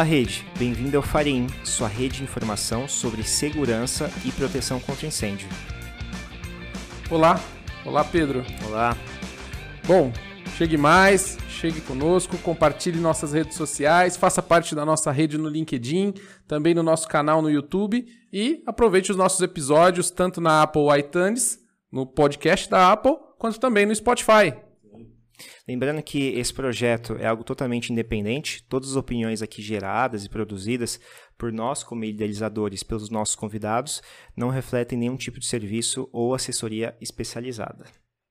Olá, rede. Bem-vindo ao Farim, sua rede de informação sobre segurança e proteção contra incêndio. Olá, olá Pedro. Olá. Bom, chegue mais, chegue conosco, compartilhe nossas redes sociais, faça parte da nossa rede no LinkedIn, também no nosso canal no YouTube e aproveite os nossos episódios tanto na Apple iTunes, no podcast da Apple, quanto também no Spotify. Lembrando que esse projeto é algo totalmente independente, todas as opiniões aqui geradas e produzidas por nós, como idealizadores, pelos nossos convidados, não refletem nenhum tipo de serviço ou assessoria especializada.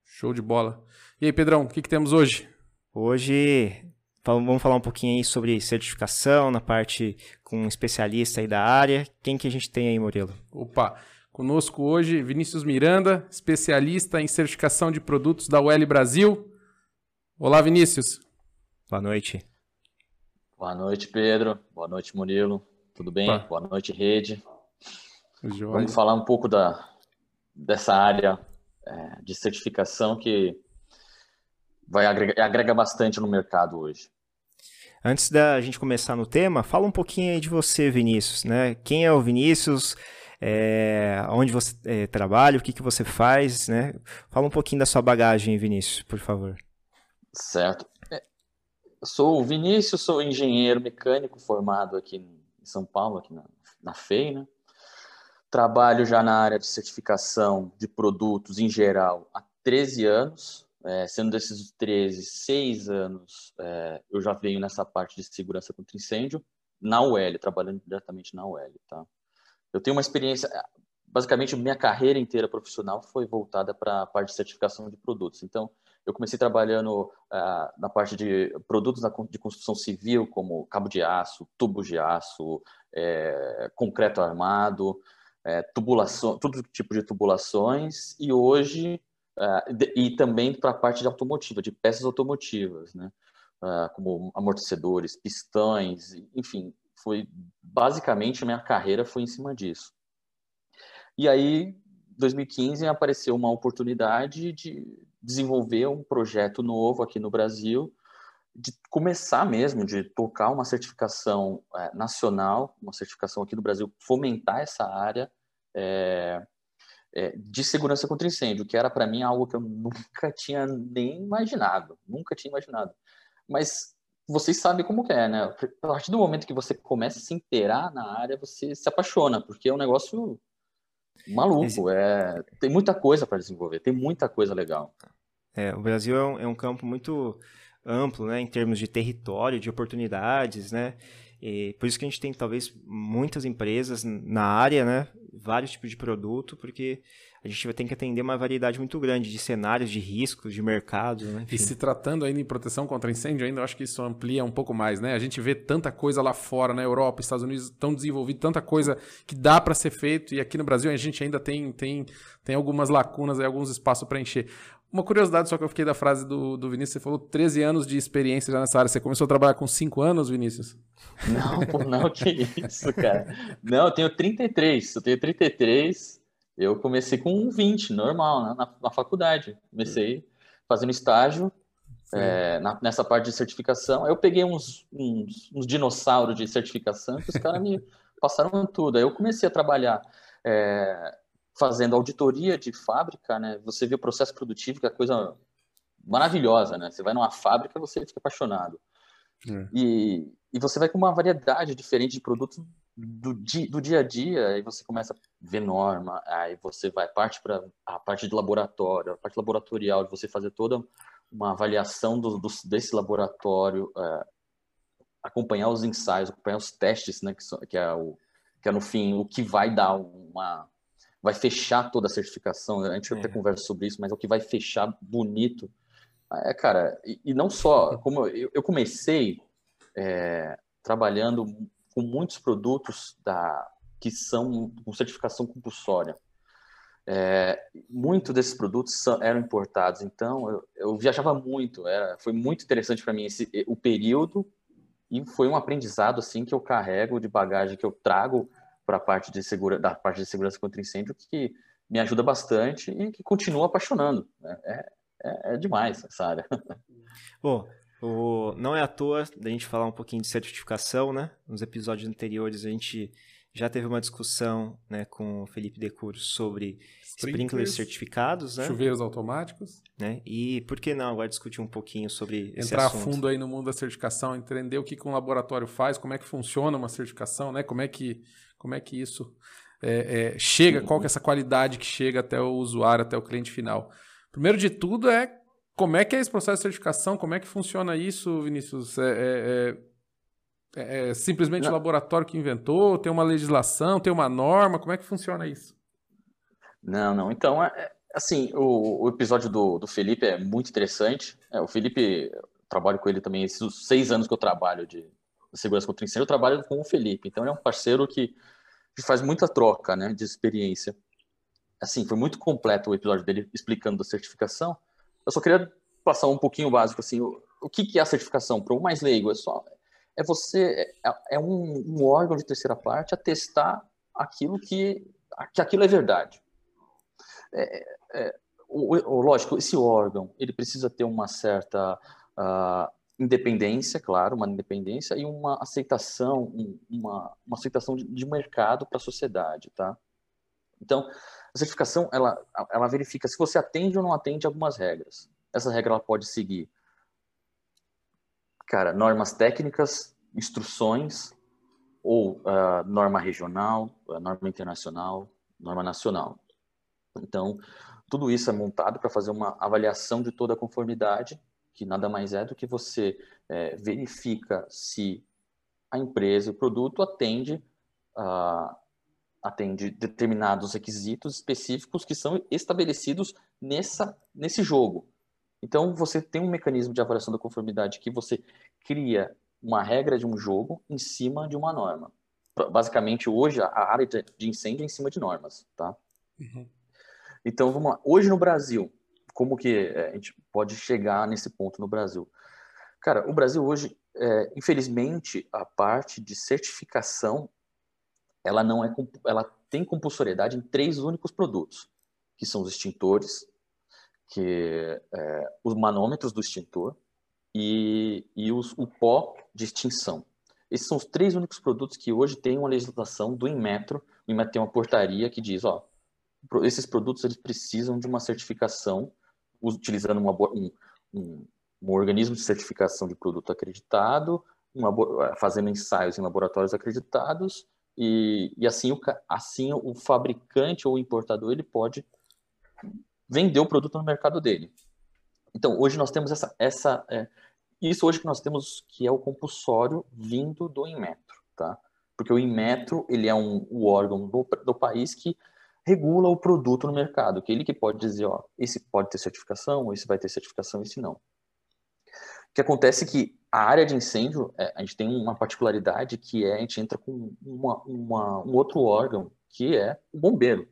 Show de bola. E aí, Pedrão, o que, que temos hoje? Hoje vamos falar um pouquinho aí sobre certificação na parte com um especialista aí da área. Quem que a gente tem aí, Murilo? Opa, conosco hoje Vinícius Miranda, especialista em certificação de produtos da UL Brasil. Olá, Vinícius. Boa noite. Boa noite, Pedro. Boa noite, Murilo. Tudo bem? Opa. Boa noite, Rede. Joia. Vamos falar um pouco da, dessa área é, de certificação que vai agrega, agrega bastante no mercado hoje. Antes da gente começar no tema, fala um pouquinho aí de você, Vinícius, né? Quem é o Vinícius? É, onde você é, trabalha? O que, que você faz, né? Fala um pouquinho da sua bagagem, Vinícius, por favor. Certo. É, sou o Vinícius, sou engenheiro mecânico formado aqui em São Paulo, aqui na, na FEI, né? Trabalho já na área de certificação de produtos em geral há 13 anos, é, sendo desses 13, 6 anos é, eu já venho nessa parte de segurança contra incêndio na UL, trabalhando diretamente na UL, tá? Eu tenho uma experiência, basicamente minha carreira inteira profissional foi voltada para a parte de certificação de produtos. Então, eu comecei trabalhando uh, na parte de produtos de construção civil, como cabo de aço, tubos de aço, é, concreto armado, é, tubulação, todo tipo de tubulações, e hoje, e também para a parte de automotiva, de peças automotivas, né? Como amortecedores, pistões, enfim, foi basicamente minha carreira foi em cima disso. E aí, 2015 apareceu uma oportunidade de desenvolver um projeto novo aqui no Brasil, de começar mesmo, de tocar uma certificação é, nacional, uma certificação aqui no Brasil, fomentar essa área é, é, de segurança contra incêndio, que era para mim algo que eu nunca tinha nem imaginado, nunca tinha imaginado. Mas vocês sabem como é, né? A partir do momento que você começa a se inteirar na área, você se apaixona, porque é um negócio maluco. É, tem muita coisa para desenvolver, tem muita coisa legal. É, o Brasil é um, é um, campo muito amplo, né, em termos de território, de oportunidades, né? E por isso que a gente tem talvez muitas empresas na área, né? Vários tipos de produto, porque a gente vai ter que atender uma variedade muito grande de cenários, de riscos, de mercado. Né? E se tratando ainda em proteção contra incêndio, ainda eu acho que isso amplia um pouco mais, né? A gente vê tanta coisa lá fora, na Europa, Estados Unidos estão desenvolvidos, tanta coisa que dá para ser feito, e aqui no Brasil a gente ainda tem, tem, tem algumas lacunas, alguns espaços para encher. Uma curiosidade só que eu fiquei da frase do, do Vinícius, você falou 13 anos de experiência já nessa área. Você começou a trabalhar com 5 anos, Vinícius? Não, pô, não, que isso, cara. Não, eu tenho 33, eu tenho 33. Eu comecei com 20, normal, né, na, na faculdade. Comecei fazendo estágio é, na, nessa parte de certificação. Aí eu peguei uns, uns, uns dinossauros de certificação que os caras me passaram tudo. Aí eu comecei a trabalhar é, fazendo auditoria de fábrica, né? Você vê o processo produtivo, que é coisa maravilhosa, né? Você vai numa fábrica, você fica apaixonado. É. E, e você vai com uma variedade diferente de produtos do, di, do dia a dia, aí você começa a ver norma, aí você vai parte para a parte de laboratório, a parte laboratorial, de você fazer toda uma avaliação do, do desse laboratório, é, acompanhar os ensaios, acompanhar os testes, né? Que, são, que, é o, que é no fim o que vai dar uma vai fechar toda a certificação. A gente é. até conversa sobre isso, mas é o que vai fechar bonito. É, cara, e, e não só, como eu, eu comecei é, trabalhando com muitos produtos da, que são com certificação compulsória. É, muito desses produtos são, eram importados, então eu, eu viajava muito, era, foi muito interessante para mim esse, o período e foi um aprendizado assim que eu carrego de bagagem que eu trago para a parte de segura, da parte de segurança contra incêndio que me ajuda bastante e que continua apaixonando. Né? É, é, é, demais essa área. Bom, O, não é à toa da gente falar um pouquinho de certificação, né? Nos episódios anteriores a gente já teve uma discussão né, com o Felipe Decur sobre sprinklers certificados, né? Chuveiros automáticos. Né? E por que não agora discutir um pouquinho sobre esse Entrar assunto? a fundo aí no mundo da certificação, entender o que, que um laboratório faz, como é que funciona uma certificação, né? Como é que, como é que isso é, é, chega, qual que é essa qualidade que chega até o usuário, até o cliente final. Primeiro de tudo é como é que é esse processo de certificação, como é que funciona isso, Vinícius? É, é, é, é simplesmente o laboratório que inventou? Tem uma legislação, tem uma norma? Como é que funciona isso? Não, não. Então, é, assim, o, o episódio do, do Felipe é muito interessante. É, o Felipe, eu trabalho com ele também, esses seis anos que eu trabalho de segurança contra incêndio, eu trabalho com o Felipe. Então, ele é um parceiro que faz muita troca né, de experiência. Assim, foi muito completo o episódio dele explicando da certificação. Eu só queria passar um pouquinho básico, assim, o, o que, que é a certificação? Para o mais leigo, é só é você é, é um, um, órgão de terceira parte a testar aquilo que, que aquilo é verdade. É, é, o, o, lógico, esse órgão ele precisa ter uma certa uh, independência, claro, uma independência e uma aceitação, uma, uma aceitação de, de mercado para a sociedade, tá? Então, a certificação, ela, ela verifica se você atende ou não atende algumas regras. Essa regra, ela pode seguir, cara, normas técnicas, instruções, ou uh, norma regional, uh, norma internacional, norma nacional. Então, tudo isso é montado para fazer uma avaliação de toda a conformidade que nada mais é do que você é, verifica se a empresa, o produto atende, uh, atende determinados requisitos específicos que são estabelecidos nessa, nesse jogo. Então, você tem um mecanismo de avaliação da conformidade que você cria uma regra de um jogo em cima de uma norma. Basicamente, hoje, a área de incêndio é em cima de normas, tá? Uhum. Então, vamos lá. Hoje no Brasil, como que é, a gente pode chegar nesse ponto no Brasil? Cara, o Brasil hoje, é, infelizmente, a parte de certificação, ela não é, ela tem compulsoriedade em três únicos produtos, que são os extintores, que é, os manômetros do extintor e, e os, o pó de extinção. Esses são os três únicos produtos que hoje têm uma legislação do Inmetro. O Inmetro tem uma portaria que diz, ó, esses produtos eles precisam de uma certificação utilizando uma, um, um, um, organismo de certificação de produto acreditado, uma, fazendo ensaios em laboratórios acreditados, e, e assim, o, assim o fabricante ou importador ele pode vender o produto no mercado dele. Então, hoje nós temos essa, essa é, isso hoje que nós temos que é o compulsório vindo do Inmetro, tá? Porque o Inmetro, ele é um, o órgão do, do país que regula o produto no mercado, que ele que pode dizer, ó, esse pode ter certificação, esse vai ter certificação, esse não. O que acontece é que a área de incêndio, é, a gente tem uma particularidade que é, a gente entra com uma, uma, um outro órgão, que é o bombeiro.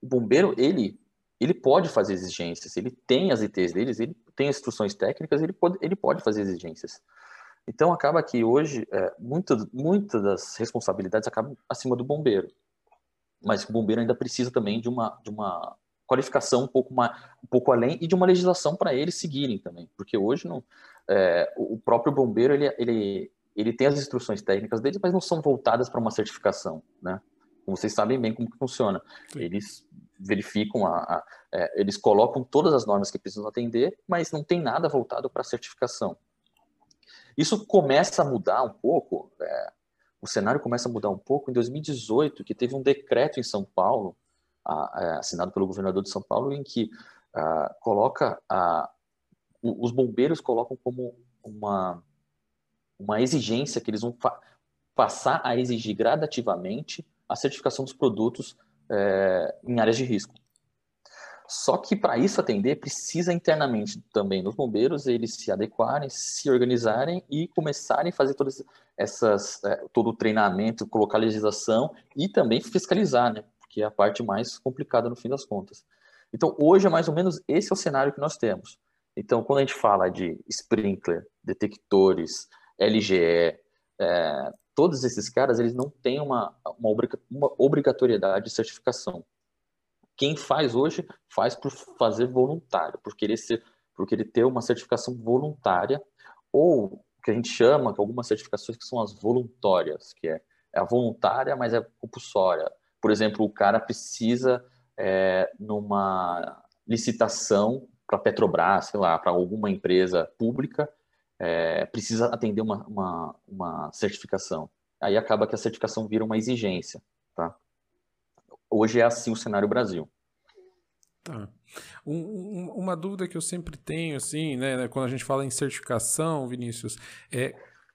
O bombeiro, ele, ele pode fazer exigências, ele tem as ITs deles, ele tem instruções técnicas, ele pode, ele pode fazer exigências. Então, acaba que hoje, é, muitas muita das responsabilidades acabam acima do bombeiro mas o bombeiro ainda precisa também de uma, de uma qualificação um pouco, mais, um pouco além e de uma legislação para eles seguirem também, porque hoje não, é, o próprio bombeiro ele, ele, ele tem as instruções técnicas dele, mas não são voltadas para uma certificação, né? Como vocês sabem bem como que funciona. Eles verificam, a, a é, eles colocam todas as normas que precisam atender, mas não tem nada voltado para certificação. Isso começa a mudar um pouco, é, o cenário começa a mudar um pouco em 2018, que teve um decreto em São Paulo, é, assinado pelo governador de São Paulo, em que uh, coloca uh, os bombeiros colocam como uma, uma exigência que eles vão passar a exigir gradativamente a certificação dos produtos é, em áreas de risco. Só que para isso atender, precisa internamente também dos bombeiros eles se adequarem, se organizarem e começarem a fazer todas essas, é, todo o treinamento, colocar legislação e também fiscalizar, né? Porque é a parte mais complicada no fim das contas. Então, hoje é mais ou menos esse é o cenário que nós temos. Então, quando a gente fala de sprinkler, detectores, LGE, é, todos esses caras, eles não têm uma, uma, obrigatoriedade de certificação. Quem faz hoje, faz por fazer voluntário, por querer, ser, por querer ter uma certificação voluntária ou o que a gente chama, que algumas certificações que são as voluntárias, que é, é a voluntária, mas é compulsória. Por exemplo, o cara precisa, é, numa licitação para Petrobras, sei lá, para alguma empresa pública, é, precisa atender uma, uma, uma certificação. Aí acaba que a certificação vira uma exigência? Hoje é assim o cenário Brasil. Tá. Um, um, uma dúvida que eu sempre tenho, assim, né, né, quando a gente fala em certificação, Vinícius, é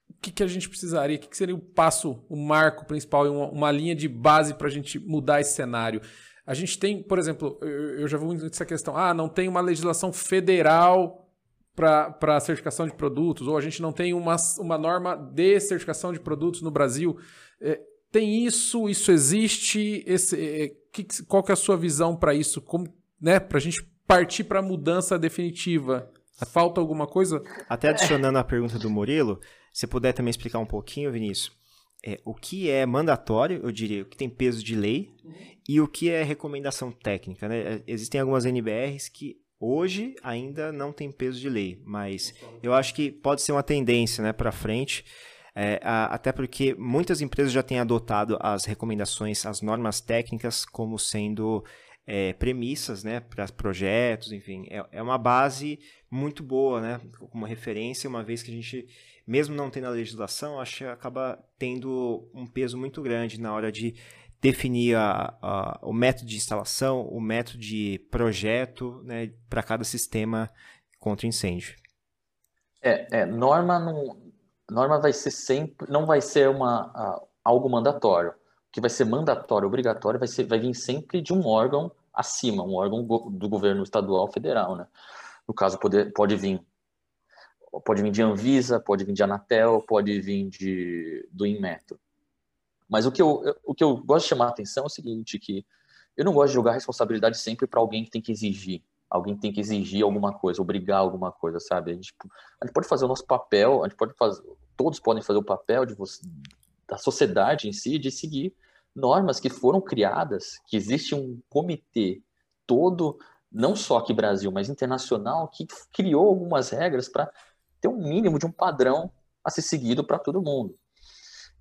o que, que a gente precisaria, o que, que seria o passo, o marco principal, uma, uma linha de base para a gente mudar esse cenário? A gente tem, por exemplo, eu, eu já vou essa questão, ah, não tem uma legislação federal para certificação de produtos, ou a gente não tem uma, uma norma de certificação de produtos no Brasil. É, tem isso, isso existe, esse, é, que, qual que é a sua visão para isso? Como né, para a gente partir para a mudança definitiva. Falta alguma coisa? Até adicionando a pergunta do Murilo, se puder também explicar um pouquinho, Vinícius, é, o que é mandatório, eu diria, o que tem peso de lei e o que é recomendação técnica. Né? É, existem algumas NBRs que hoje ainda não tem peso de lei, mas eu acho que pode ser uma tendência né, para frente. É, a, até porque muitas empresas já têm adotado as recomendações, as normas técnicas, como sendo é, premissas né, para projetos, enfim, é, é uma base muito boa, né, como referência, uma vez que a gente, mesmo não tendo a legislação, acho que acaba tendo um peso muito grande na hora de definir a, a, o método de instalação, o método de projeto né, para cada sistema contra incêndio. É, é, norma não, norma vai ser sempre, não vai ser uma, algo mandatório que vai ser mandatório, obrigatório, vai, ser, vai vir sempre de um órgão acima, um órgão do governo estadual federal, né? No caso, pode, pode vir pode vir de Anvisa, pode vir de Anatel, pode vir de, do Inmetro. Mas o que, eu, o que eu gosto de chamar a atenção é o seguinte, que eu não gosto de jogar responsabilidade sempre para alguém que tem que exigir. Alguém tem que exigir alguma coisa, obrigar alguma coisa, sabe? A gente, a gente pode fazer o nosso papel, a gente pode fazer, todos podem fazer o papel de você, da sociedade em si, de seguir normas que foram criadas, que existe um comitê todo, não só aqui Brasil, mas internacional, que criou algumas regras para ter um mínimo de um padrão a ser seguido para todo mundo.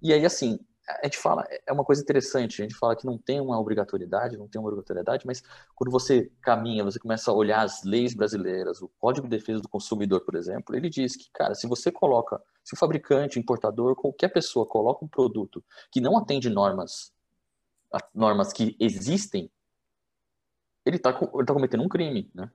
E aí, assim, a gente fala, é uma coisa interessante, a gente fala que não tem uma obrigatoriedade, não tem uma obrigatoriedade, mas quando você caminha, você começa a olhar as leis brasileiras, o Código de Defesa do Consumidor, por exemplo, ele diz que, cara, se você coloca, se o fabricante, importador, qualquer pessoa coloca um produto que não atende normas normas que existem, ele está ele tá cometendo um crime, né?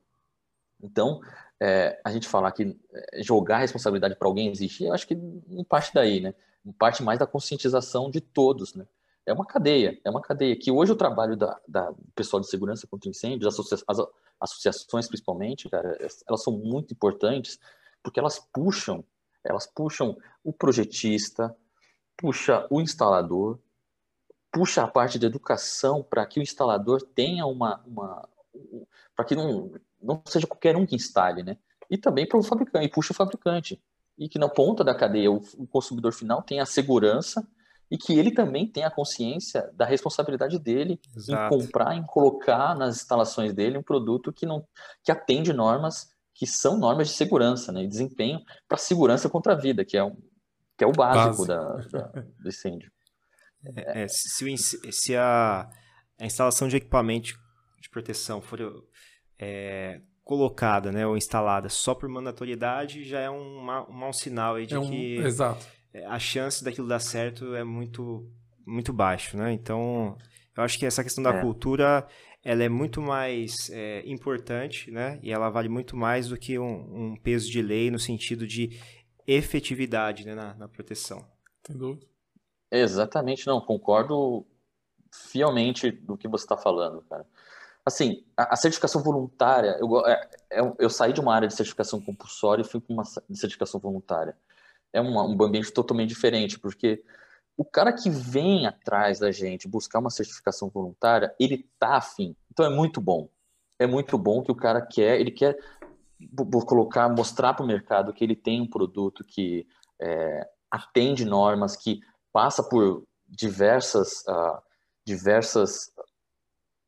Então, é, a gente falar que é, jogar a responsabilidade para alguém existir, eu acho que não parte daí, né? Parte mais da conscientização de todos, né? É uma cadeia, é uma cadeia que hoje o trabalho da, da pessoal de segurança contra incêndios, associa as associações principalmente, cara, elas são muito importantes porque elas puxam, elas puxam o projetista, puxa o instalador, puxa a parte da educação para que o instalador tenha uma, uma para que não, não seja qualquer um que instale, né? E também para o fabricante, e puxa o fabricante. E que na ponta da cadeia o, o consumidor final tenha a segurança e que ele também tenha a consciência da responsabilidade dele Exato. em comprar, em colocar nas instalações dele um produto que não que atende normas que são normas de segurança, né, e desempenho para segurança contra a vida, que é, um, que é o básico. Da, da, do incêndio. É, é, se, se a, a, instalação de equipamento de proteção for é, colocada né, ou instalada só por mandatoriedade, já é um, um mau sinal aí de é um, que exato. A chance daquilo dar certo é muito, muito baixo. Né? Então, eu acho que essa questão da é. cultura ela é muito mais é, importante né? e ela vale muito mais do que um, um peso de lei no sentido de efetividade né, na, na proteção. Tem dúvida. Exatamente, não, concordo fielmente do que você está falando, cara. Assim, a, a certificação voluntária, eu, é, é, eu saí de uma área de certificação compulsória e fui para uma certificação voluntária. É uma, um ambiente totalmente diferente, porque o cara que vem atrás da gente buscar uma certificação voluntária, ele tá afim. Então é muito bom. É muito bom que o cara quer, ele quer colocar, mostrar para o mercado que ele tem um produto que é, atende normas, que passa por diversas, uh, diversas,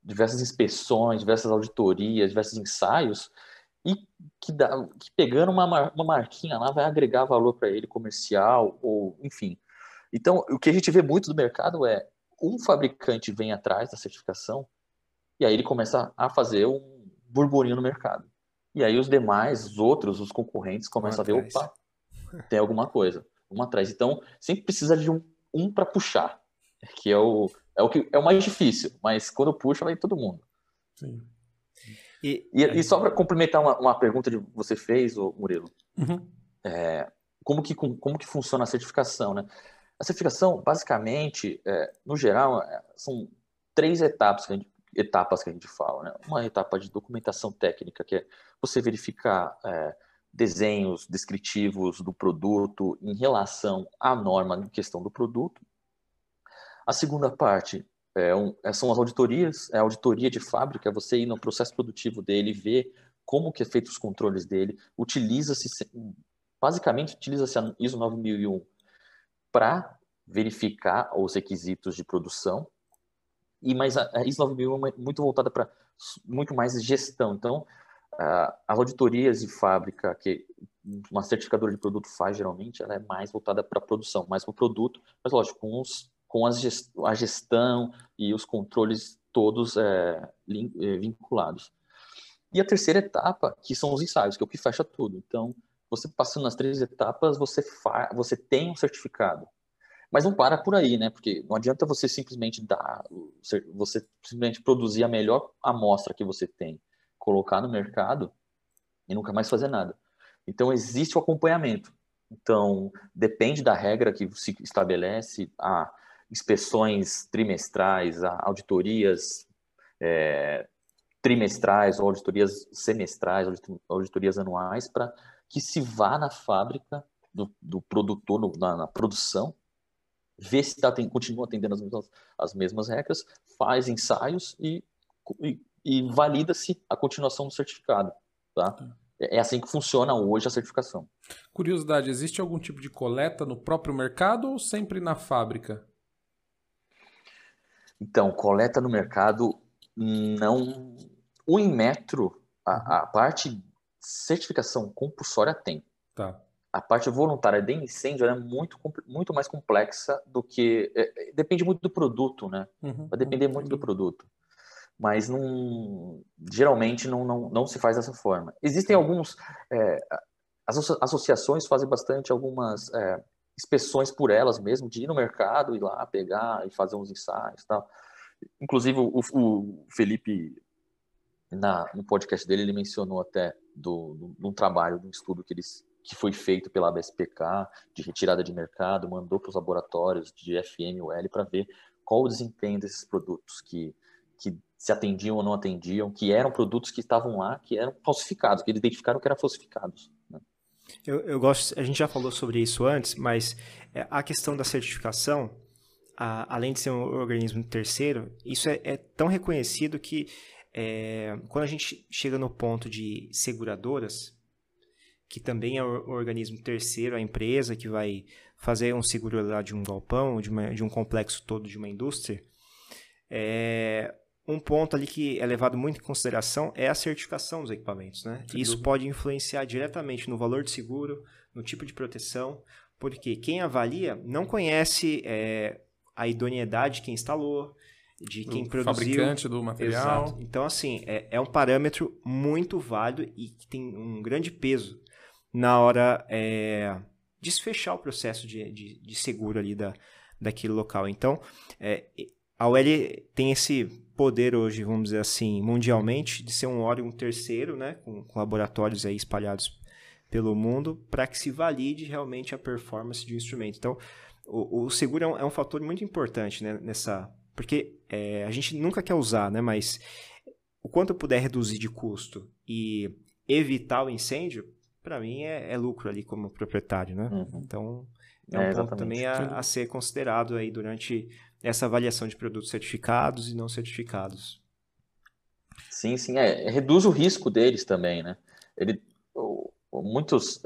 diversas inspeções, diversas auditorias, diversos ensaios, e que, dá, que pegando uma, uma marquinha lá vai agregar valor para ele comercial ou enfim. Então, o que a gente vê muito do mercado é um fabricante vem atrás da certificação e aí ele começa a fazer um burburinho no mercado. E aí os demais, os outros, os concorrentes começam a ver, opa, tem alguma coisa, uma atrás. Então, sempre precisa de um, um para puxar, que é o, é o que é o mais difícil, mas quando puxa vai todo mundo. Sim. E, e, e só para complementar uma, uma, pergunta que você fez, Murilo, uhum. é, como, que, como que funciona a certificação, né? A certificação, basicamente, é, no geral, é, são três etapas que, gente, etapas que a gente fala. Né? Uma etapa de documentação técnica, que é você verificar é, desenhos descritivos do produto em relação à norma em questão do produto. A segunda parte é um, é, são as auditorias, é a auditoria de fábrica, é você ir no processo produtivo dele, ver como que é feito os controles dele, utiliza-se, basicamente utiliza-se a ISO 9001 para verificar os requisitos de produção, e mas a, ISO 9001 é muito voltada para muito mais gestão, então as auditorias de fábrica que uma certificadora de produto faz geralmente, ela é mais voltada para a produção, mais para o produto, mas lógico, com os com gest a gestão e os controles todos é, é, vinculados. E a terceira etapa, que são os ensaios, que é o que fecha tudo. Então, você passando nas três etapas, você, você tem um certificado. Mas não para por aí, né? Porque não adianta você simplesmente dar, você simplesmente produzir a melhor amostra que você tem, colocar no mercado e nunca mais fazer nada. Então, existe o acompanhamento. Então, depende da regra que se estabelece, a inspeções trimestrais, auditorias é, trimestrais, ou auditorias semestrais, auditorias anuais, para que se vá na fábrica do, do produtor, no, na, na, produção, vê se tá, tem, continua atendendo as mesmas, as mesmas regras, faz ensaios e, e, e valida-se a continuação do certificado. Tá? É, é assim que funciona hoje a certificação. Curiosidade, existe algum tipo de coleta no próprio mercado ou sempre na fábrica? Então, coleta no mercado não. O Inmetro, a, a parte certificação compulsória tem. Tá. A parte voluntária de incêndio é muito, muito mais complexa do que. É, é, depende muito do produto, né? Uhum, Vai depender uhum, muito do produto. Mas não, geralmente não, não, não se faz dessa forma. Existem alguns. É, as associações fazem bastante algumas é, inspeções por elas mesmo, de ir no mercado, ir lá pegar e fazer uns ensaios tal. Inclusive, o, o Felipe, na, no podcast dele, ele mencionou até do, do, de um trabalho, de um estudo que, eles, que foi feito pela BSPK, de retirada de mercado, mandou para os laboratórios de FMUL para ver qual o desempenho desses produtos que, que se atendiam ou não atendiam, que eram produtos que estavam lá, que eram falsificados, que eles identificaram que eram falsificados. Né? Eu, eu gosto, a gente já falou sobre isso antes, mas é, a questão da certificação, a, além de ser um organismo terceiro, isso é, é tão reconhecido que é, quando a gente chega no ponto de seguradoras, que também é o organismo terceiro, a empresa que vai fazer um seguro lá de um galpão, de, uma, de um complexo todo de uma indústria, é, um ponto ali que é levado muito em consideração é a certificação dos equipamentos, né? Sem Isso dúvida. pode influenciar diretamente no valor de seguro, no tipo de proteção, porque quem avalia não conhece é, a idoneidade de quem instalou, de quem o produziu. fabricante do material. Exato. Então, assim, é, é, um parâmetro muito válido e que tem um grande peso na hora é, de se fechar o processo de, de, de seguro ali da, daquele local. Então, é, a UL tem esse poder hoje, vamos dizer assim, mundialmente, de ser um órgão terceiro, né, com, laboratórios aí espalhados pelo mundo, para que se valide realmente a performance de um instrumento. Então, o, o seguro é um, é um, fator muito importante né, nessa. Porque é, a gente nunca quer usar, né, mas o quanto eu puder reduzir de custo e evitar o incêndio, para mim é, é, lucro ali como proprietário, né? Uhum. Então, é um é, ponto também a, a, ser considerado aí durante essa avaliação de produtos certificados e não certificados. Sim, sim, é, reduz o risco deles também, né? Ele, muitos,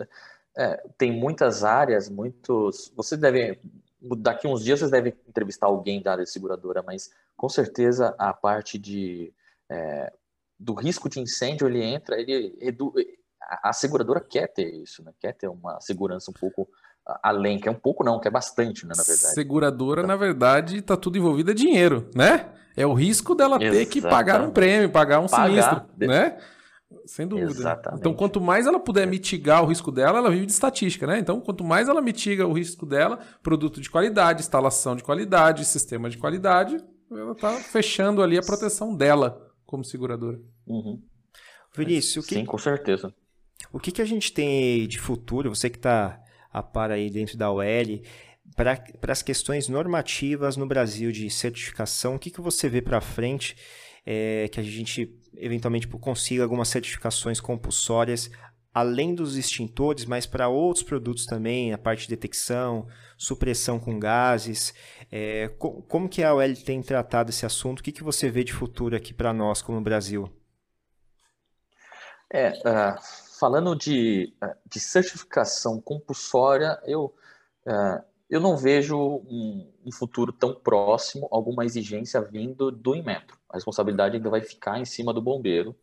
é, tem muitas áreas, muitos, você deve, daqui uns dias vocês devem entrevistar alguém da área de seguradora, mas com certeza a parte de é, do risco de incêndio, ele entra, ele a seguradora quer ter isso, né? Quer ter uma segurança um pouco além, que é um pouco não, que é bastante, né, na verdade. Seguradora, então... na verdade, tá tudo envolvido é dinheiro, né? É o risco dela Exatamente. ter que pagar um prêmio, pagar um pagar sinistro, de... né? Sem dúvida. Exatamente. Então, quanto mais ela puder mitigar o risco dela, ela vive de estatística, né? Então, quanto mais ela mitiga o risco dela, produto de qualidade, instalação de qualidade, sistema de qualidade, ela está fechando ali a proteção dela como seguradora. Uhum. Vinícius, o que... Sim, com certeza. O que, que a gente tem de futuro? Você que está a par aí dentro da OL, para as questões normativas no Brasil de certificação, o que, que você vê para frente é, que a gente eventualmente consiga algumas certificações compulsórias além dos extintores, mas para outros produtos também, a parte de detecção, supressão com gases. É, como que a OL tem tratado esse assunto? O que, que você vê de futuro aqui para nós, como Brasil? É, uh, falando de, de certificação compulsória, eu, uh, eu não vejo um, um, futuro tão próximo alguma exigência vindo do Inmetro. A responsabilidade ainda vai ficar em cima do bombeiro.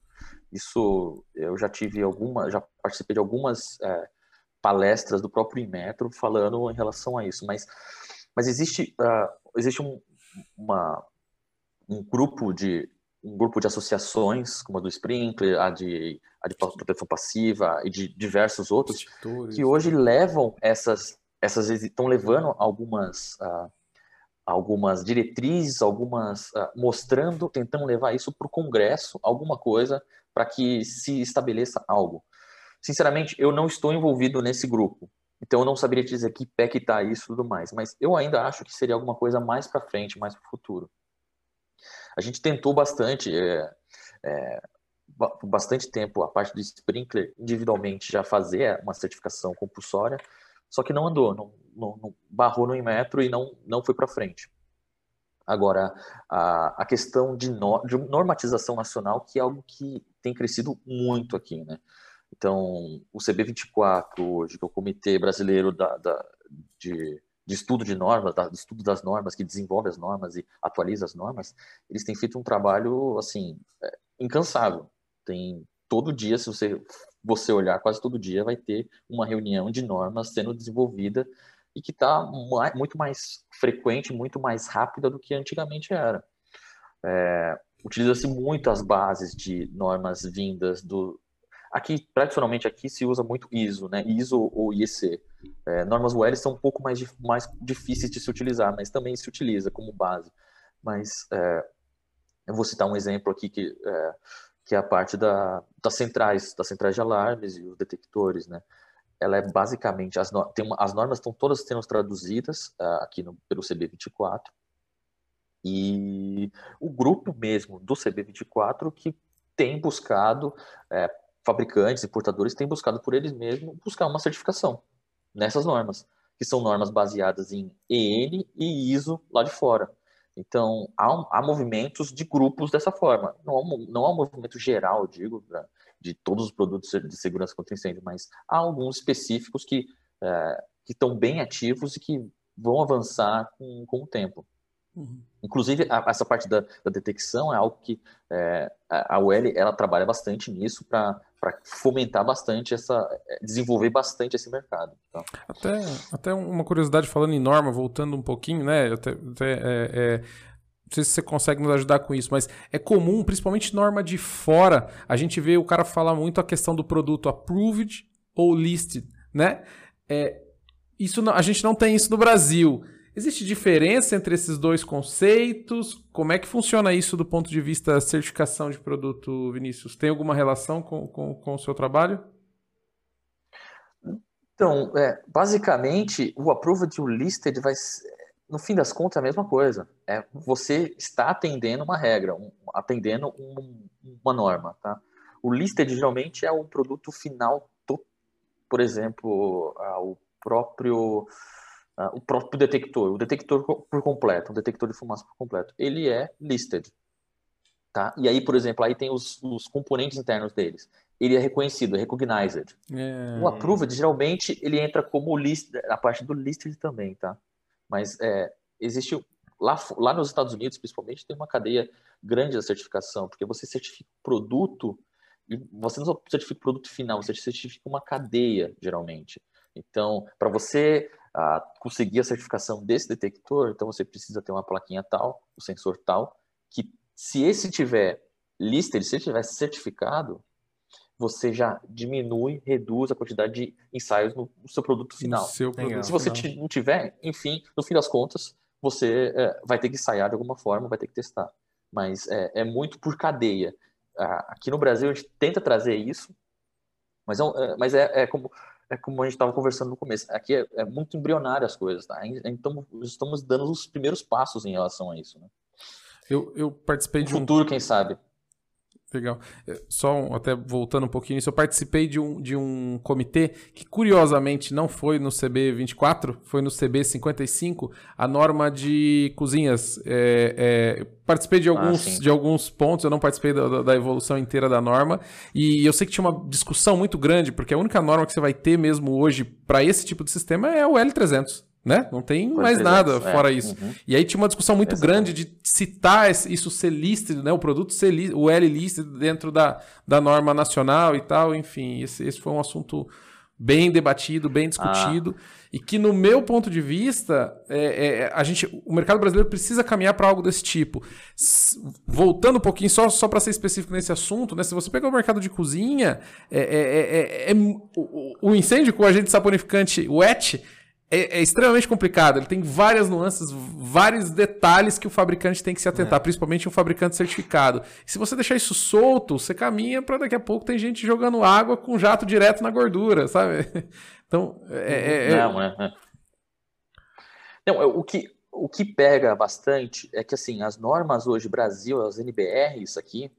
Isso eu já tive alguma, já participei de algumas é, palestras do próprio Inmetro falando em relação a isso, mas, mas existe, uh, existe um, uma, um grupo de um grupo de associações, como a do Sprinkler, a de, a de proteção passiva e de diversos outros, que hoje levam essas essas estão levando algumas uh, algumas diretrizes, algumas uh, mostrando, tentando levar isso para o Congresso, alguma coisa para que se estabeleça algo. Sinceramente, eu não estou envolvido nesse grupo, então eu não saberia dizer que pé que está isso e tudo mais, mas eu ainda acho que seria alguma coisa mais para frente, mais para o futuro. A gente tentou bastante, é, é, bastante tempo, a parte do Sprinkler individualmente já fazer uma certificação compulsória, só que não andou, não, não, não barrou no metro e não, não foi para frente. Agora, a, a questão de, no, de normatização nacional, que é algo que tem crescido muito aqui, né? Então, o CB24 hoje, que é o Comitê Brasileiro da, da de, de, Estudo de Normas, de Estudo das Normas, que desenvolve as normas e atualiza as normas, eles têm feito um trabalho, assim, é, incansável. Tem todo dia, se você você olhar quase todo dia, vai ter uma reunião de normas sendo desenvolvida e que está muito mais frequente, muito mais rápida do que antigamente era. É, Utiliza-se muito as bases de normas vindas do. Aqui, tradicionalmente, aqui se usa muito ISO, né? ISO ou IEC. É, normas UL são um pouco mais, mais difíceis de se utilizar, mas também se utiliza como base. Mas é, eu vou citar um exemplo aqui que é, que é a parte da, das centrais, das centrais de alarmes e os detectores, né? Ela é basicamente as, tem uma, as normas estão todas sendo traduzidas uh, aqui no, pelo CB24 e o grupo mesmo do CB24 que tem buscado é, fabricantes, importadores têm buscado por eles mesmos buscar uma certificação nessas normas, que são normas baseadas em EN e ISO lá de fora. Então, há, há movimentos de grupos dessa forma. Não há, não há um movimento geral, digo, de todos os produtos de segurança contra incêndio, mas há alguns específicos que, é, que estão bem ativos e que vão avançar com, com o tempo. Uhum. Inclusive, a, essa parte da, da, detecção é algo que é, a UL ela trabalha bastante nisso para fomentar bastante essa. É, desenvolver bastante esse mercado. Então. Até, até uma curiosidade falando em norma, voltando um pouquinho, né? Até, até é, é, não sei se você consegue nos ajudar com isso, mas é comum, principalmente norma de fora, a gente vê o cara falar muito a questão do produto approved ou listed, né? É, isso não, a gente não tem isso no Brasil. Existe diferença entre esses dois conceitos? Como é que funciona isso do ponto de vista certificação de produto, Vinícius? Tem alguma relação com, com, com o seu trabalho? Então, é, basicamente, o Approved e o Listed vai, no fim das contas, é a mesma coisa. É, você está atendendo uma regra, um, atendendo um, uma norma. Tá? O Listed, geralmente, é o produto final, por exemplo, o próprio Uh, o próprio detector, o detector por completo, um detector de fumaça por completo, ele é listed. Tá? E aí, por exemplo, aí tem os, os componentes internos deles. Ele é reconhecido, é recognized. É... O approved, geralmente, ele entra como list, a parte do listed também, tá? Mas é, existe lá, lá nos Estados Unidos, principalmente, tem uma cadeia grande da certificação, porque você certifica o produto, e você não só certifica o produto final, você certifica uma cadeia, geralmente. Então, para você ah, conseguir a certificação desse detector, então você precisa ter uma plaquinha tal, o um sensor tal, que se esse tiver lista, se ele tiver certificado, você já diminui, reduz a quantidade de ensaios no, no seu produto final. Seu produto se você final. não tiver, enfim, no fim das contas, você é, vai ter que ensaiar de alguma forma, vai ter que testar. Mas é, é muito por cadeia. Aqui no Brasil a gente tenta trazer isso, mas é, é mas é, é como é como a gente estava conversando no começo. Aqui é, é, muito embrionário as coisas, tá? Então estamos dando os primeiros passos em relação a isso, né? Eu, eu participei no de um futuro, quem sabe. Legal. É, só até voltando um pouquinho isso, eu participei de um, de um comitê que, curiosamente, não foi no CB24, foi no CB55, a norma de cozinhas. É, é, participei de alguns, Ah, de alguns pontos, eu não participei da, da- da evolução inteira da norma, e eu sei que tinha uma discussão muito grande, porque a única norma que você vai ter mesmo hoje para esse tipo de sistema é o L300. Né? Não tem Coisa mais 300, nada é. fora isso. Uhum. E aí tinha uma discussão muito Exatamente. grande de citar isso ser lístido, né? O produto ser li- o L lístido dentro da, da norma nacional e tal, enfim. Esse, esse foi um assunto bem debatido, bem discutido, e que no meu ponto de vista, é, é, a gente, o mercado brasileiro precisa caminhar para algo desse tipo. S- Voltando um pouquinho, só, só para ser específico nesse assunto, né? Se você pegar o mercado de cozinha, é, é- é- é- é- o, o- o incêndio com o agente saponificante wet é, é extremamente complicado. Ele tem várias nuances, vários detalhes que o fabricante tem que se atentar, principalmente um fabricante certificado. E se você deixar isso solto, você caminha para daqui a pouco tem gente jogando água com jato direto na gordura, sabe? Então, é, é- é- Não, é, é. Não, é, o que, o que pega bastante é que, assim, as normas hoje, Brasil, as NBRs aqui,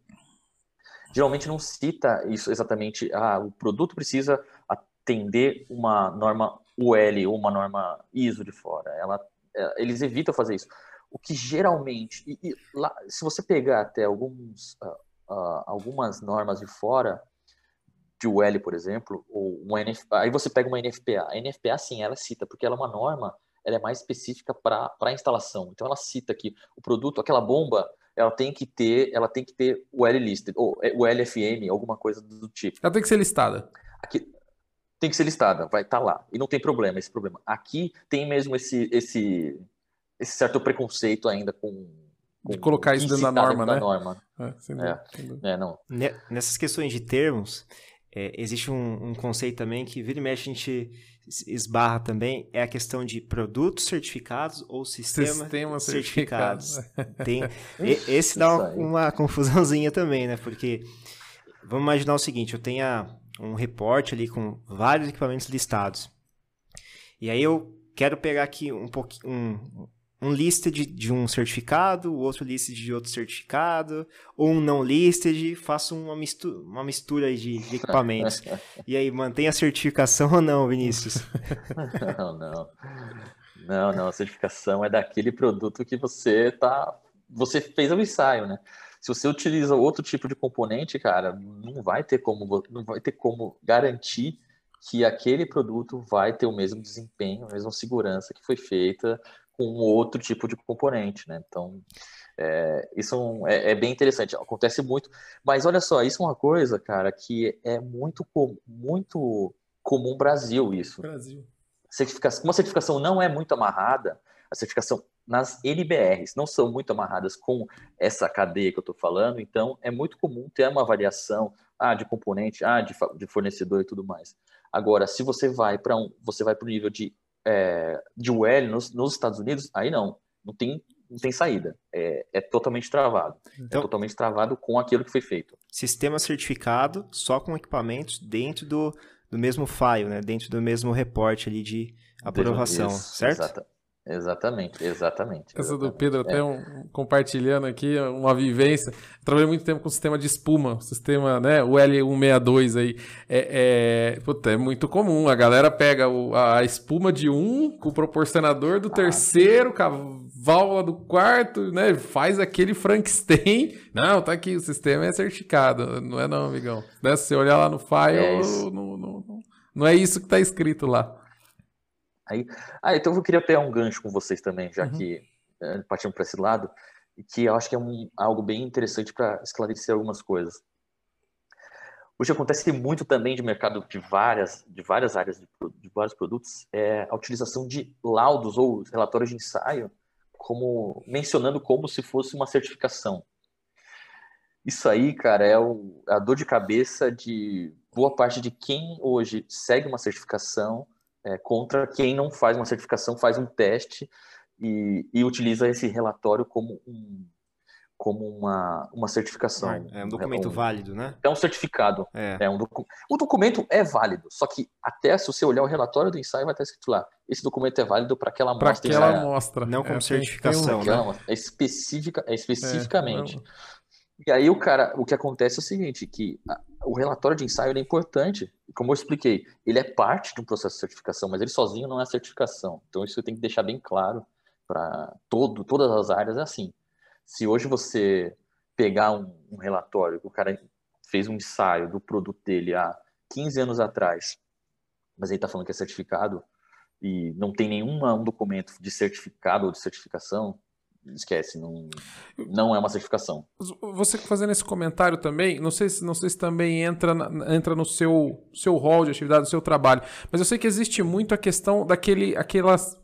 geralmente não cita isso exatamente. Ah, o produto precisa atender uma norma UL ou uma norma ISO de fora. Ela, é, eles evitam fazer isso. O que geralmente, e, e lá, se você pegar até alguns, ah, ah, algumas normas de fora, de UL, por exemplo, ou um NFPA, aí você pega uma NFPA. A NFPA, sim, ela cita, porque ela é uma norma, ela é mais específica para a instalação. Então ela cita que o produto, aquela bomba, ela tem que ter, ela tem que ter o L listed, ou é, o LFM, alguma coisa do tipo. ela tem que ser listada. Aqui tem que ser listada, vai estar lá. E não tem problema esse problema. Aqui tem mesmo esse esse esse certo preconceito ainda com, com De colocar isso dentro da norma, né? norma. É, sem É. dúvida, sem dúvida. É, não. Ne- Nessas questões de termos, é, existe um, um conceito também que vira e mexe a gente es- esbarra também, é a questão de produtos certificados ou sistema, Sistema certificados. certificado. Tem, e- esse dá Isso uma, uma confusãozinha também, né? Porque vamos imaginar o seguinte, eu tenho a- um reporte ali com vários equipamentos listados. E aí eu quero pegar aqui um pouquinho um, um listed de um certificado, o outro listed de outro certificado, ou um não listed, faço uma mistura, uma mistura de, de equipamentos. e aí, mantém a certificação ou não, Vinícius? Não, não. Não, não, a certificação é daquele produto que você tá. Você fez o ensaio, né? Se você utiliza outro tipo de componente, cara, não vai ter como, não vai ter como garantir que aquele produto vai ter o mesmo desempenho, a mesma segurança que foi feita com outro tipo de componente, né? Então, é, isso é um- é, é bem interessante, acontece muito. Mas olha só, isso é uma coisa, cara, que é muito, muito comum no Brasil, isso Brasil. certificação, como a certificação não é muito amarrada, a certificação nas NBRs não são muito amarradas com essa cadeia que eu estou falando, então é muito comum ter uma variação ah, de componente, ah, de, de fornecedor e tudo mais. Agora, se você vai para um, você vai para o nível de, é, de UL nos, nos Estados Unidos, aí não, não tem, não tem saída, é, é totalmente travado, Então- é totalmente travado com aquilo que foi feito. Sistema certificado só com equipamentos dentro do, do mesmo file, né? Dentro do mesmo reporte ali de aprovação, Isso, certo? exata- exatamente, exatamente. Essa do exatamente. Pedro, até um- compartilhando aqui uma vivência. Trabalhei muito tempo com sistema de espuma, sistema, né, o L162 aí. É, é, puta, é muito comum. A galera pega o- a espuma de um com o proporcionador do terceiro, com a válvula do quarto, né? Faz aquele Frankenstein. Não, tá aqui, o sistema é certificado. Não é não, amigão. Né, se você olhar lá no file, É não, não, não, não é isso que tá escrito lá. Ah, então eu queria pegar um gancho com vocês também, já Uhum. que é, partindo para esse lado, que eu acho que é um, algo bem interessante para esclarecer algumas coisas. Hoje acontece muito também de mercado de várias, de várias áreas de, de vários produtos, é a utilização de laudos ou relatórios de ensaio, como mencionando como se fosse uma certificação. Isso aí, cara, é o, a dor de cabeça de boa parte de quem hoje segue uma certificação é, contra quem não faz uma certificação, faz um teste e, e utiliza esse relatório como um, como uma, uma certificação. É um documento é um, válido, né? É um certificado. É. é um docu o documento é válido, só que até se você olhar o relatório do ensaio, vai estar escrito lá: esse documento é válido para aquela amostra. Para aquela amostra. Não como é, certificação. Tem, tem né? É, específica, é especificamente. e aí o cara, o que acontece é o seguinte, que a, o relatório de ensaio é importante, como eu expliquei, ele é parte de um processo de certificação, mas ele sozinho não é certificação. Então isso tenho que deixar bem claro para todas as áreas é assim. Se hoje você pegar um, um relatório que o cara fez um ensaio do produto dele há 15 anos atrás, mas ele está falando que é certificado e não tem nenhum um documento de certificado ou de certificação, esquece, não, não é uma certificação. Você fazendo esse comentário também, não sei se, não sei se também entra, entra no seu, seu rol de atividade, no seu trabalho, mas eu sei que existe muito a questão daquele, aquelas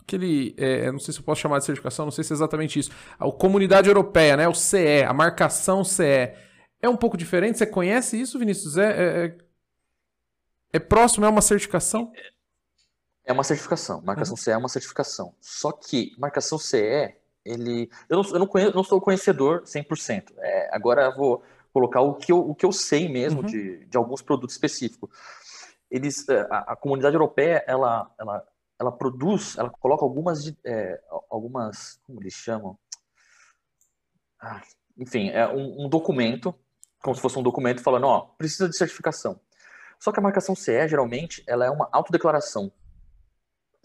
aquele, é, não sei se eu posso chamar de certificação, não sei se é exatamente isso. A Comunidade Europeia, né? O CE, a marcação CE. É um pouco diferente? Você conhece isso, Vinícius? É, é, é, é próximo? É uma certificação? É uma certificação. Marcação uhum. CE é uma certificação. Só que marcação CE, ele. Eu não, eu não, conheço, não sou conhecedor 100%. É, agora eu vou colocar o que eu, o que eu sei mesmo uhum. de, de alguns produtos específicos. Eles, é, a, a comunidade europeia, ela, ela ela produz, ela coloca algumas, é, algumas, como eles chamam? Ah, enfim, é um, um, documento, como se fosse um documento falando, ó, precisa de certificação. Só que a marcação CE, geralmente, ela é uma autodeclaração.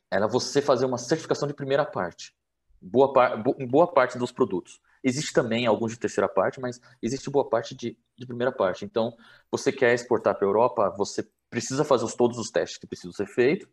Ela é você fazer uma certificação de primeira parte. Boa par, em boa parte dos produtos. Existe também alguns de terceira parte, mas existe boa parte de, de primeira parte. Então, você quer exportar para a Europa, você precisa fazer os, todos os testes que precisam ser feitos,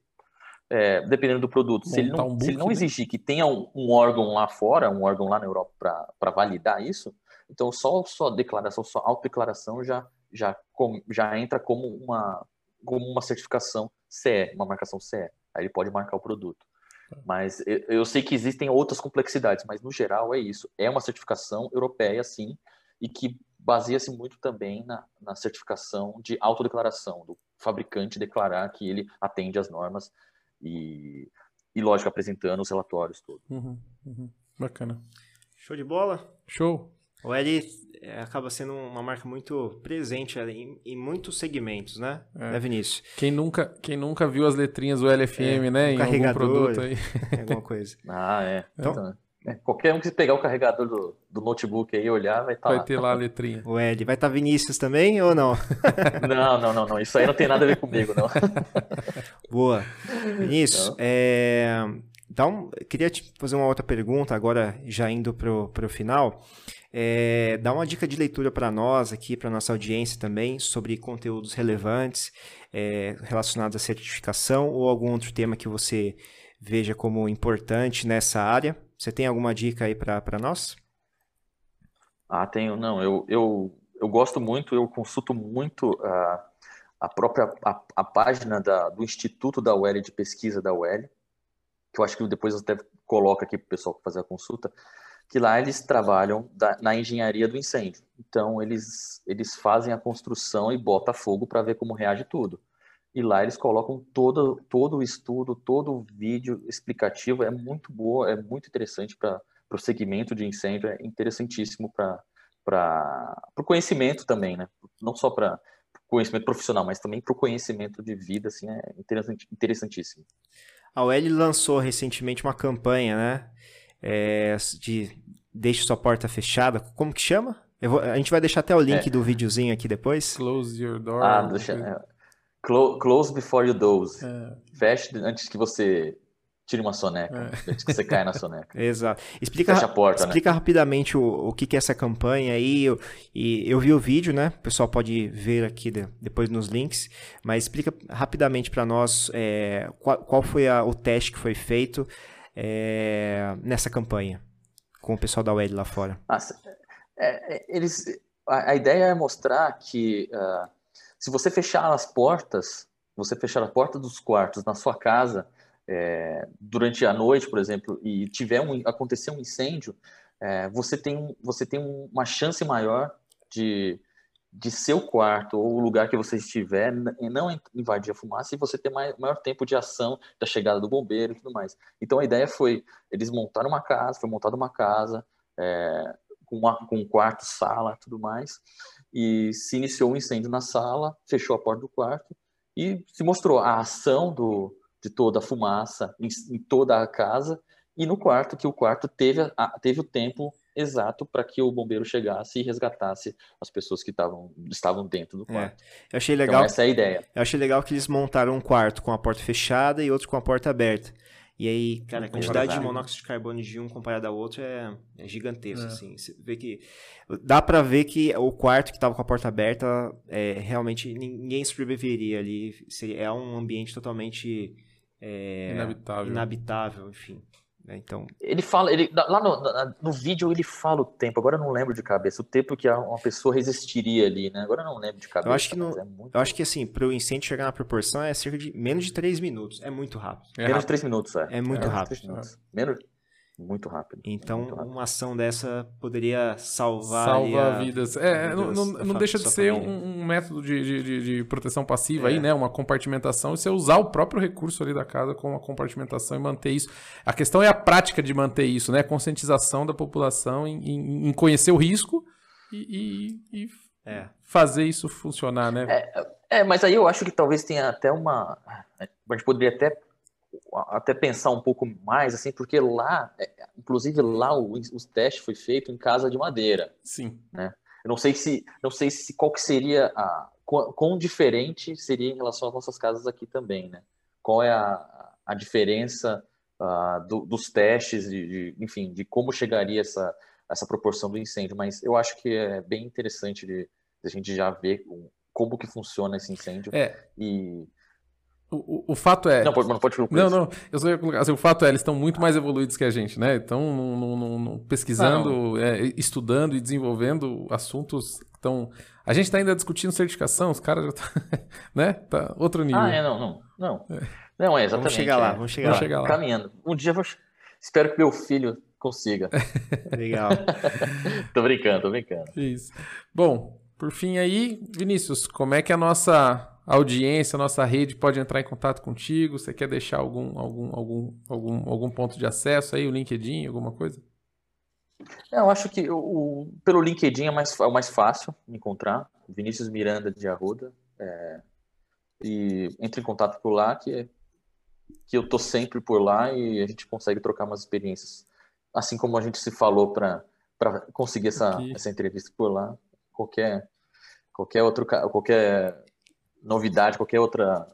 é, dependendo do produto, se ele, não, um book, se ele não né? exigir que tenha um, um, órgão lá fora, um órgão lá na Europa para validar isso, então só sua declaração, sua autodeclaração já, já, com, já entra como uma, como uma certificação CE, uma marcação CE. Aí ele pode marcar o produto. Mas eu, eu sei que existem outras complexidades, mas no geral é isso. É uma certificação europeia, sim, e que baseia-se muito também na, na certificação de autodeclaração, do fabricante declarar que ele atende às normas e, e lógico, apresentando os relatórios todos. Uhum, uhum. Bacana. Show de bola? Show. O L é, acaba sendo uma marca muito presente em, em muitos segmentos, né? É. né, Vinícius? Quem nunca, quem nunca viu as letrinhas do LFM, é, né? Um em carregador, algum produto aí. alguma coisa. ah, é. Então, então é, qualquer um que pegar o carregador do, do notebook aí e olhar, vai estar tá Vai lá. ter lá a letrinha. O Ed, vai estar tá Vinícius também ou não? não, não, não, não. Isso aí não tem nada a ver comigo, não. Boa. Vinícius, é... então, queria te fazer uma outra pergunta, agora já indo para o final. É, dá uma dica de leitura para nós aqui, para nossa audiência também, sobre conteúdos relevantes é, relacionados à certificação ou algum outro tema que você veja como importante nessa área. Você tem alguma dica aí para nós? Ah, tenho. Não, eu, eu, eu gosto muito, eu consulto muito a, a própria a, a página da, do Instituto da UEL de Pesquisa da UEL, que eu acho que depois eu até coloco aqui para o pessoal fazer a consulta, que lá eles trabalham da, na engenharia do incêndio. Então, eles, eles fazem a construção e bota fogo para ver como reage tudo e lá eles colocam todo, todo o estudo, todo o vídeo explicativo, é muito boa, é muito interessante para o segmento de incêndio, é interessantíssimo para o conhecimento também, né? Não só para conhecimento profissional, mas também para o conhecimento de vida, assim, é interessant, interessantíssimo. A OL lançou recentemente uma campanha, né? É, de Deixe sua porta fechada. Como que chama? Vou, a gente vai deixar até o link é. do videozinho aqui depois. Close your door. Ah, deixa, é, Close before you doze. É. Feche antes que você tire uma soneca, é. antes que você caia na soneca. Exato. Explica, Fecha a porta, né? explica né? rapidamente o, o que, que é essa campanha aí. Eu, e eu vi o vídeo, né? O pessoal pode ver aqui de, depois nos links. Mas explica rapidamente para nós é, qual, qual, foi a, o teste que foi feito. É, nessa campanha com o pessoal da UEL lá fora? Ah, é, eles, a, a, ideia é mostrar que uh, se você fechar as portas, você fechar a porta dos quartos na sua casa é, durante a noite, por exemplo, e tiver um, acontecer um incêndio, é, você tem, você tem uma chance maior de, de seu quarto ou o lugar que você estiver não invadir a fumaça e você ter mais, maior tempo de ação da chegada do bombeiro e tudo mais. Então a ideia foi, eles montaram uma casa, foi montada uma casa é, com, uma, com um quarto, sala, tudo mais, e se iniciou um incêndio na sala, fechou a porta do quarto e se mostrou a ação do, de toda a fumaça em, em toda a casa e no quarto, que o quarto teve, a, teve o tempo exato para que o bombeiro chegasse e resgatasse as pessoas que tavam, estavam dentro do é, quarto. É. Eu achei legal. Então, essa é a ideia. Eu achei legal que eles montaram um quarto com a porta fechada e outro com a porta aberta. E aí, cara, a quantidade de monóxido de carbono de um comparado ao outro é, é gigantesco, é. assim. Você vê que... Dá para ver que o quarto que tava com a porta aberta, é, realmente ninguém sobreviveria ali. Seria, é um ambiente totalmente... É, inabitável. Inabitável, enfim. Né? Então... Ele fala, ele, lá no, no, vídeo ele fala o tempo, agora eu não lembro de cabeça, o tempo que uma pessoa resistiria ali, né? Agora eu não lembro de cabeça. Eu acho que, no, é muito... eu acho que assim, para o incêndio chegar na proporção é cerca de menos de 3 minutos, é muito rápido. É menos de 3 minutos, é. É muito é, rápido. Menos, muito rápido. Então, muito rápido. uma ação dessa poderia salvar. Salva vidas. É, não, não, não deixa de ser um, um, método de, de, de proteção passiva é. aí, né? Uma compartimentação. E você usar o próprio recurso ali da casa com uma compartimentação e manter isso. A questão é a prática de manter isso, né? A conscientização da população em, em, em conhecer o risco e, e, e é. fazer isso funcionar, né? É, é, mas aí eu acho que talvez tenha até uma. A gente poderia até até pensar um pouco mais, assim, porque lá, é, inclusive lá o, o teste foi feito em casa de madeira. Sim. Né? Eu não sei se, não sei se qual que seria a quão, quão diferente seria em relação às nossas casas aqui também, né? Qual é a, a diferença uh, do, dos testes, de, de, enfim, de como chegaria essa essa proporção do incêndio? Mas eu acho que é bem interessante de, de a gente já ver como que funciona esse incêndio é. e o, o, fato é. Não, pode, não pode Não, não. Eu só ia colocar. Assim, o fato é, eles estão muito mais evoluídos que a gente, né? Estão pesquisando, é, estudando e desenvolvendo assuntos. Então, a gente está ainda discutindo certificação, os caras já estão. né? Tá outro nível. Ah, é, não, não. Não, é, não, é exatamente. Vamos chegar lá, é. vamos chegar, vamos lá. chegar lá. Caminhando. Um dia eu vou... espero que meu filho consiga. Legal. tô brincando, tô brincando. Isso. Bom, por fim aí, Vinícius, como é que a nossa audiência, nossa rede pode entrar em contato contigo? Você quer deixar algum, algum, algum, algum, algum ponto de acesso aí, o LinkedIn, alguma coisa? É, eu acho que o, pelo LinkedIn é mais, é o mais fácil encontrar. Vinícius Miranda de Arruda. É, e entre em contato por lá, que, que eu tô sempre por lá e a gente consegue trocar umas experiências. Assim como a gente se falou para conseguir essa, essa entrevista por lá, qualquer, qualquer outro qualquer novidade, qualquer outra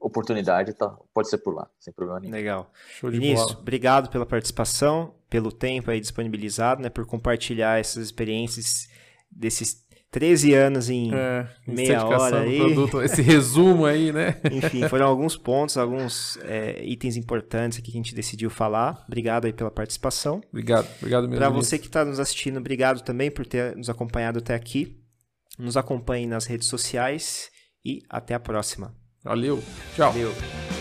oportunidade, tá, pode ser por lá, sem problema nenhum. Legal. Show de Vinícius, bola. obrigado pela participação, pelo tempo aí disponibilizado, né, por compartilhar essas experiências desses 13 anos em é, meia hora aí. Produto, esse resumo aí, né? Enfim, foram alguns pontos, alguns é, itens importantes aqui que a gente decidiu falar. Obrigado aí pela participação. Obrigado, obrigado mesmo. Para você que está nos assistindo, obrigado também por ter nos acompanhado até aqui. Nos acompanhe nas redes sociais e até a próxima. Valeu. Tchau. Valeu.